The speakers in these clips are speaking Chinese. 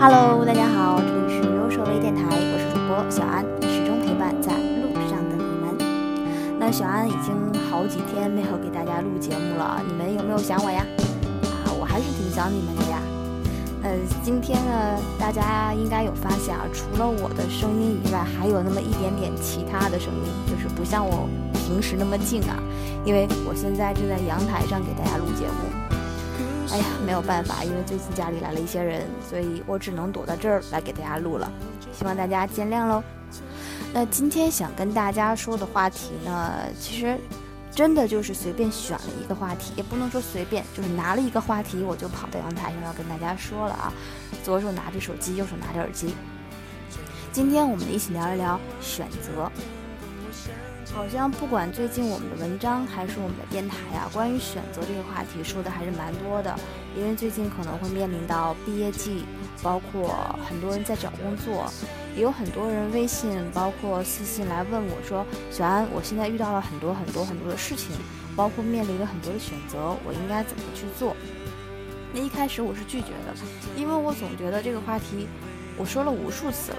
Hello，大家好，这里是优手微电台，我是主播小安，始终陪伴在路上的你们。那小安已经好几天没有给大家录节目了，你们有没有想我呀？啊，我还是挺想你们的呀。呃，今天呢，大家应该有发现啊，除了我的声音以外，还有那么一点点其他的声音，就是不像我平时那么静啊，因为我现在正在阳台上给大家录节目。哎呀，没有办法，因为最近家里来了一些人，所以我只能躲到这儿来给大家录了，希望大家见谅喽。那今天想跟大家说的话题呢，其实真的就是随便选了一个话题，也不能说随便，就是拿了一个话题，我就跑到阳台上要跟大家说了啊。左手拿着手机，右手拿着耳机。今天我们一起聊一聊选择。好像不管最近我们的文章还是我们的电台呀，关于选择这个话题说的还是蛮多的。因为最近可能会面临到毕业季，包括很多人在找工作，也有很多人微信包括私信来问我说：“小安，我现在遇到了很多很多很多的事情，包括面临了很多的选择，我应该怎么去做？”那一开始我是拒绝的，因为我总觉得这个话题我说了无数次了，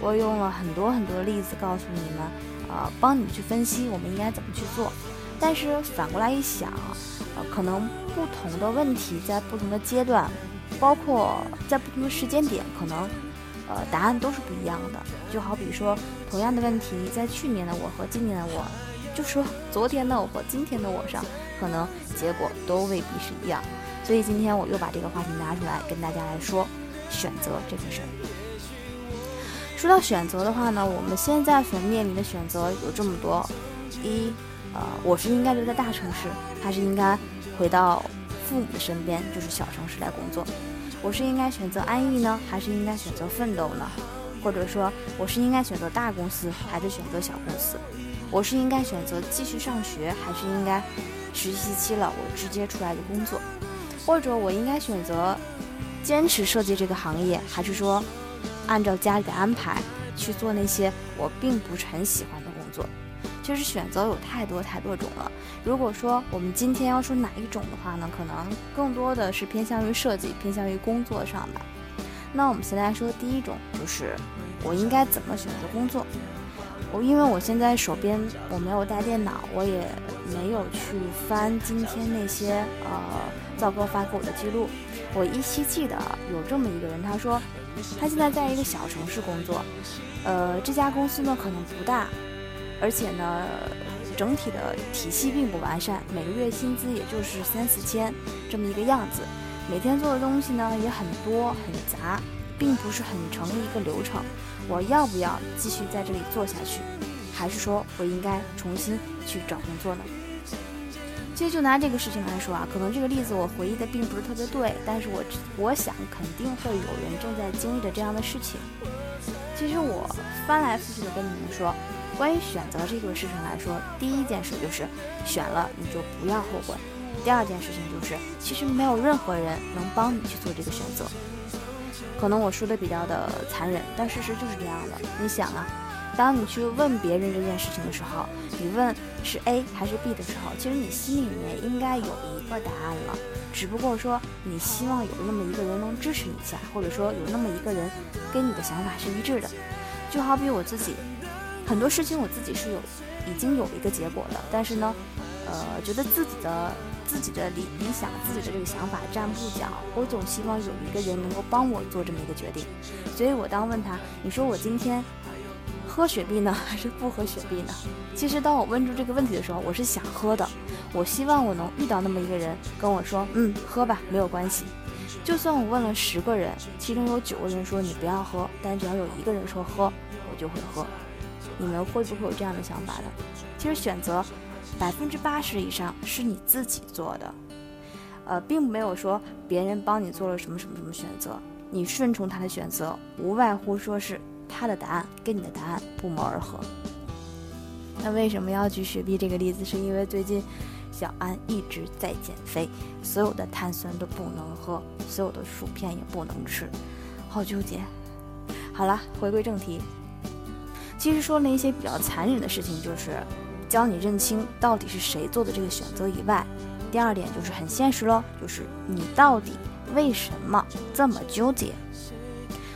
我用了很多很多例子告诉你们。呃，帮你去分析我们应该怎么去做，但是反过来一想，呃，可能不同的问题在不同的阶段，包括在不同的时间点，可能，呃，答案都是不一样的。就好比说，同样的问题，在去年的我和今年的我，就说昨天的我和今天的我上，可能结果都未必是一样。所以今天我又把这个话题拿出来跟大家来说，选择这个事儿。说到选择的话呢，我们现在所面临的选择有这么多：一，呃，我是应该留在大城市，还是应该回到父母的身边，就是小城市来工作？我是应该选择安逸呢，还是应该选择奋斗呢？或者说，我是应该选择大公司，还是选择小公司？我是应该选择继续上学，还是应该实习期了我直接出来的工作？或者我应该选择坚持设计这个行业，还是说？按照家里的安排去做那些我并不是很喜欢的工作，其实选择有太多太多种了。如果说我们今天要说哪一种的话呢，可能更多的是偏向于设计，偏向于工作上的。那我们现在说第一种，就是我应该怎么选择工作。我因为我现在手边我没有带电脑，我也没有去翻今天那些呃赵哥发给我的记录。我依稀记得有这么一个人，他说。他现在在一个小城市工作，呃，这家公司呢可能不大，而且呢，整体的体系并不完善，每个月薪资也就是三四千这么一个样子，每天做的东西呢也很多很杂，并不是很成一个流程。我要不要继续在这里做下去，还是说我应该重新去找工作呢？其实就拿这个事情来说啊，可能这个例子我回忆的并不是特别对，但是我我想肯定会有人正在经历着这样的事情。其实我翻来覆去的跟你们说，关于选择这个事情来说，第一件事就是选了你就不要后悔；第二件事情就是，其实没有任何人能帮你去做这个选择。可能我说的比较的残忍，但事实就是这样的。你想啊。当你去问别人这件事情的时候，你问是 A 还是 B 的时候，其实你心里面应该有一个答案了，只不过说你希望有那么一个人能支持你一下，或者说有那么一个人跟你的想法是一致的。就好比我自己，很多事情我自己是有已经有一个结果的，但是呢，呃，觉得自己的自己的理理想、自己的这个想法站不住脚，我总希望有一个人能够帮我做这么一个决定。所以我当问他，你说我今天。喝雪碧呢，还是不喝雪碧呢？其实当我问出这个问题的时候，我是想喝的。我希望我能遇到那么一个人跟我说：“嗯，喝吧，没有关系。”就算我问了十个人，其中有九个人说你不要喝，但只要有一个人说喝，我就会喝。你们会不会有这样的想法呢？其实选择百分之八十以上是你自己做的，呃，并没有说别人帮你做了什么什么什么选择，你顺从他的选择，无外乎说是。他的答案跟你的答案不谋而合。那为什么要举雪碧这个例子？是因为最近小安一直在减肥，所有的碳酸都不能喝，所有的薯片也不能吃，好纠结。好了，回归正题。其实说那些比较残忍的事情，就是教你认清到底是谁做的这个选择以外，第二点就是很现实喽，就是你到底为什么这么纠结？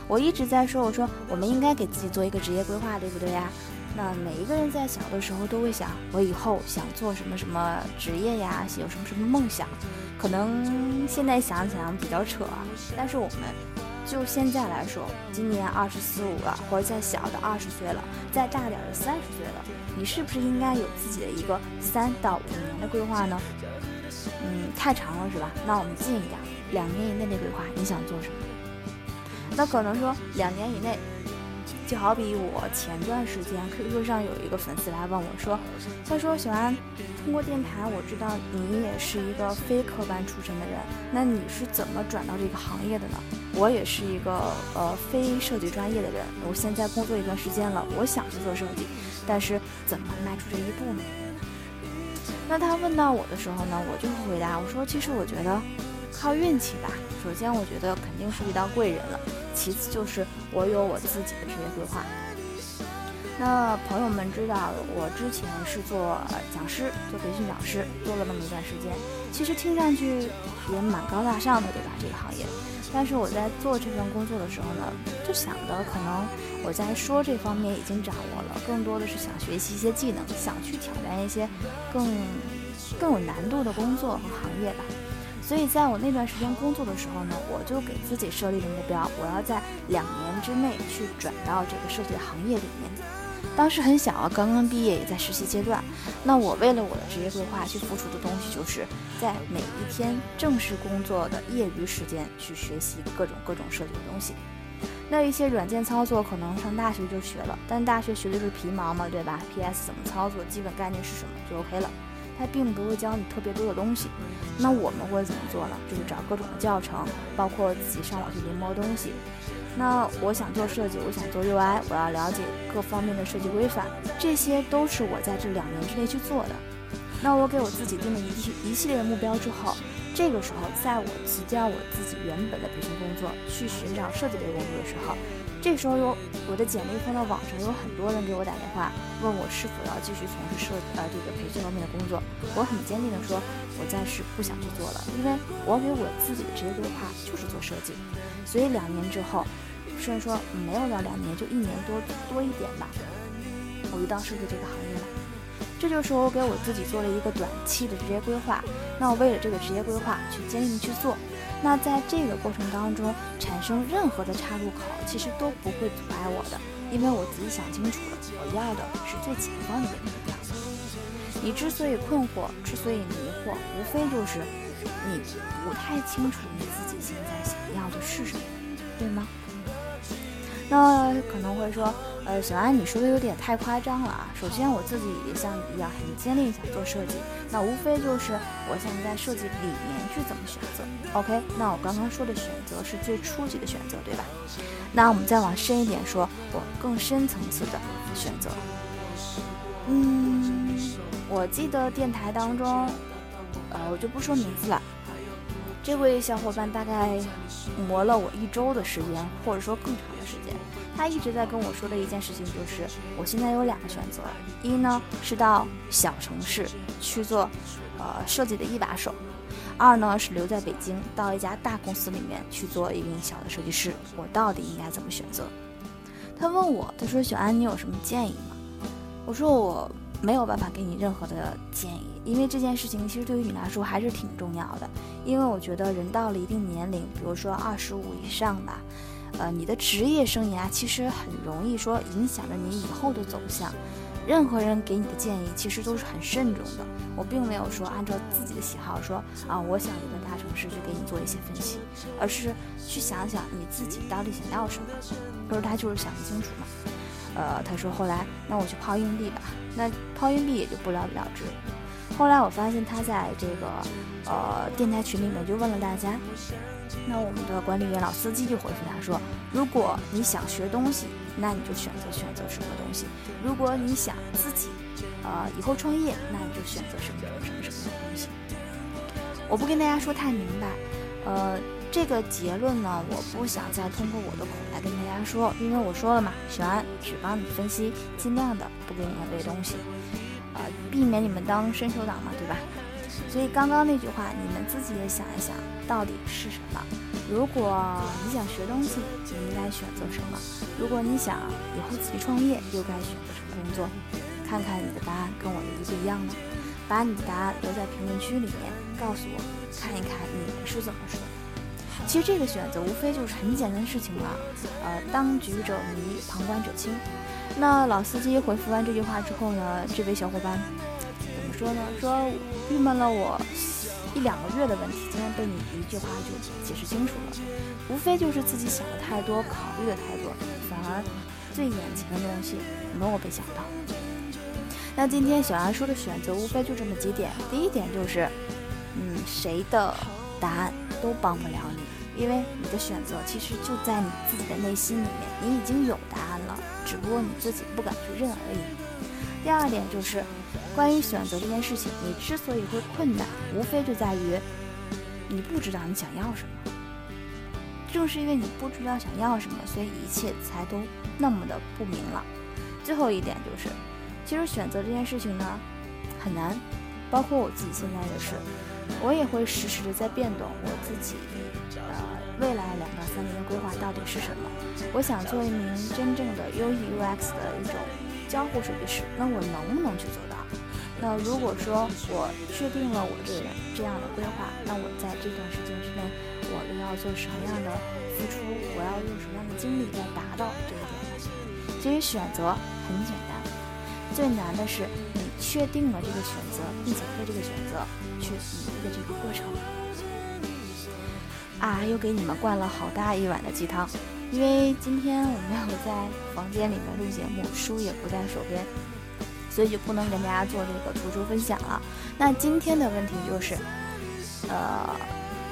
我一直在说，我说我们应该给自己做一个职业规划，对不对呀？那每一个人在小的时候都会想，我以后想做什么什么职业呀，有什么什么梦想。可能现在想想比较扯啊，但是我们就现在来说，今年二十四五了，或者再小的二十岁了，再大点的三十岁了，你是不是应该有自己的一个三到五年的规划呢？嗯，太长了是吧？那我们近一点，两年以内的规划，你想做什么？那可能说两年以内。就好比我前段时间 QQ 上有一个粉丝来问我说：“他说小安，通过电台我知道你也是一个非科班出身的人，那你是怎么转到这个行业的呢？我也是一个呃非设计专业的人，我现在工作一段时间了，我想去做设计，但是怎么迈出这一步呢？”那他问到我的时候呢，我就会回答我说：“其实我觉得靠运气吧。首先，我觉得肯定是遇到贵人了。”其次就是我有我自己的职业规划。那朋友们知道，我之前是做讲师，做培训讲师，做了那么一段时间。其实听上去也蛮高大上的，对吧？这个行业。但是我在做这份工作的时候呢，就想的可能我在说这方面已经掌握了，更多的是想学习一些技能，想去挑战一些更更有难度的工作和行业吧。所以，在我那段时间工作的时候呢，我就给自己设立的目标，我要在两年之内去转到这个设计行业里面。当时很小啊，刚刚毕业，也在实习阶段。那我为了我的职业规划去付出的东西，就是在每一天正式工作的业余时间去学习各种各种设计的东西。那一些软件操作可能上大学就学了，但大学学的是皮毛嘛，对吧？PS 怎么操作，基本概念是什么就 OK 了。他并不会教你特别多的东西，那我们会怎么做呢？就是找各种的教程，包括自己上网去临摹东西。那我想做设计，我想做 UI，我要了解各方面的设计规范，这些都是我在这两年之内去做的。那我给我自己定了一一系列的目标之后，这个时候在我辞掉我自己原本的培训工作，去寻找设计类工作的时候。这时候有我的简历放到网上，有很多人给我打电话，问我是否要继续从事设呃这个培训方面的工作。我很坚定的说，我暂时不想去做了，因为我给我自己的职业规划就是做设计。所以两年之后，虽然说没有到两年，就一年多多一点吧，我遇到设计这个行业了。这就是我给我自己做了一个短期的职业规划。那我为了这个职业规划去坚定的去做。那在这个过程当中产生任何的岔路口，其实都不会阻碍我的，因为我自己想清楚了，我要的是最前方的那个目标。你之所以困惑，之所以迷惑，无非就是你不太清楚你自己现在想要的是什么，对吗？那可能会说，呃，小安，你说的有点太夸张了啊。首先，我自己也像你一样很坚定想做设计，那无非就是我想在设计里面去怎么选择。OK，那我刚刚说的选择是最初级的选择，对吧？那我们再往深一点说，我更深层次的选择。嗯，我记得电台当中，呃，我就不说名字了。这位小伙伴大概磨了我一周的时间，或者说更长的时间。他一直在跟我说的一件事情就是，我现在有两个选择：一呢是到小城市去做，呃设计的一把手；二呢是留在北京，到一家大公司里面去做一名小的设计师。我到底应该怎么选择？他问我，他说：“小安，你有什么建议吗？”我说：“我。”没有办法给你任何的建议，因为这件事情其实对于你来说还是挺重要的。因为我觉得人到了一定年龄，比如说二十五以上吧，呃，你的职业生涯其实很容易说影响着你以后的走向。任何人给你的建议其实都是很慎重的。我并没有说按照自己的喜好说啊，我想留在大城市去给你做一些分析，而是去想想你自己到底想要什么。可是他就是想不清楚嘛。呃，他说后来那我去抛硬币吧。那抛硬币也就不了了之。后来我发现他在这个呃电台群里面就问了大家，那我们的管理员老司机就回复他说，如果你想学东西，那你就选择选择什么东西；如果你想自己呃以后创业，那你就选择什么什么什么什么东西。我不跟大家说太明白，呃。这个结论呢，我不想再通过我的口来跟大家说，因为我说了嘛，小安只帮你分析，尽量的不给你们背东西，呃，避免你们当伸手党嘛，对吧？所以刚刚那句话，你们自己也想一想，到底是什么？如果你想学东西，你应该选择什么？如果你想以后自己创业，又该选择什么工作？看看你的答案跟我的一不一样呢？把你的答案留在评论区里面，告诉我，看一看你们是怎么说的。其实这个选择无非就是很简单的事情了，呃，当局者迷，旁观者清。那老司机回复完这句话之后呢，这位小伙伴怎么说呢？说郁闷了我一两个月的问题，竟然被你一句话就解释清楚了。无非就是自己想的太多，考虑的太多，反而最眼前的东西没有被想到。那今天小安说的选择无非就这么几点，第一点就是，嗯，谁的答案都帮不了你。因为你的选择其实就在你自己的内心里面，你已经有答案了，只不过你自己不敢去认而已。第二点就是，关于选择这件事情，你之所以会困难，无非就在于你不知道你想要什么。正是因为你不知道想要什么，所以一切才都那么的不明朗。最后一点就是，其实选择这件事情呢，很难，包括我自己现在也是。我也会实时的在变动我自己，呃，未来两到三年的规划到底是什么？我想做一名真正的 U E U X 的一种交互设计师，那我能不能去做到？那如果说我确定了我这个人这样的规划，那我在这段时间之内，我又要做什么样的付出？我要用什么样的精力来达到这个点呢？其实选择很简单，最难的是你。确定了这个选择，并且为这个选择去努力的这个过程啊，又给你们灌了好大一碗的鸡汤。因为今天我没有在房间里面录节目，书也不在手边，所以就不能跟大家做这个图书分享了。那今天的问题就是，呃，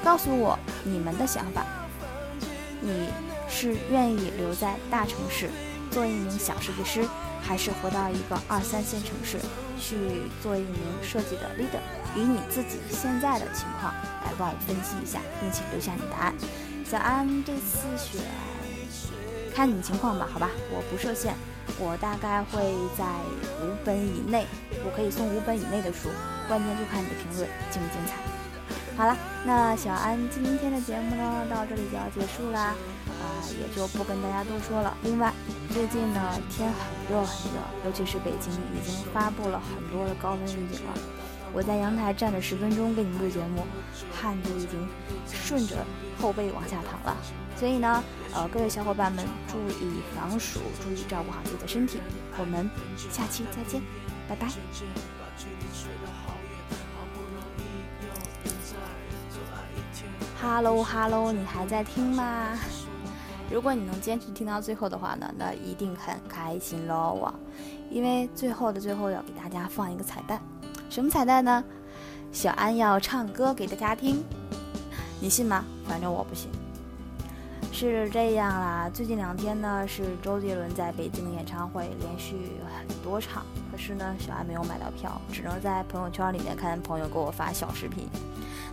告诉我你们的想法，你是愿意留在大城市做一名小设计师？还是回到一个二三线城市去做一名设计的 leader，以你自己现在的情况来帮我分析一下，并且留下你答案。小安这次选，看你情况吧，好吧，我不设限，我大概会在五本以内，我可以送五本以内的书，关键就看你的评论精不精彩。好了，那小安今天的节目呢，到这里就要结束啦。啊，也就不跟大家多说了。另外，最近呢天很热很热，尤其是北京已经发布了很多的高温预警了。我在阳台站了十分钟给你们录节目，汗就已经顺着后背往下淌了。所以呢，呃，各位小伙伴们注意防暑，注意照顾好自己的身体。我们下期再见，拜拜。Hello Hello，你还在听吗？如果你能坚持听到最后的话呢，那一定很开心喽！因为最后的最后要给大家放一个彩蛋，什么彩蛋呢？小安要唱歌给大家听，你信吗？反正我不信。是这样啦，最近两天呢是周杰伦在北京的演唱会，连续很多场，可是呢小安没有买到票，只能在朋友圈里面看朋友给我发小视频。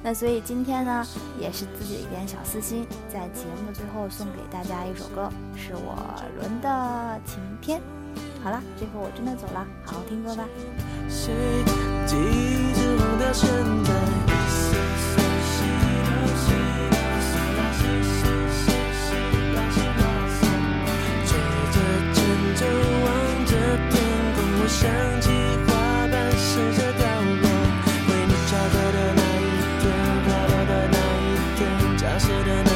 那所以今天呢，也是自己的一点小私心，在节目最后送给大家一首歌，是我伦的《晴天》。好了这回我真的走了好好听歌吧。的那一天的那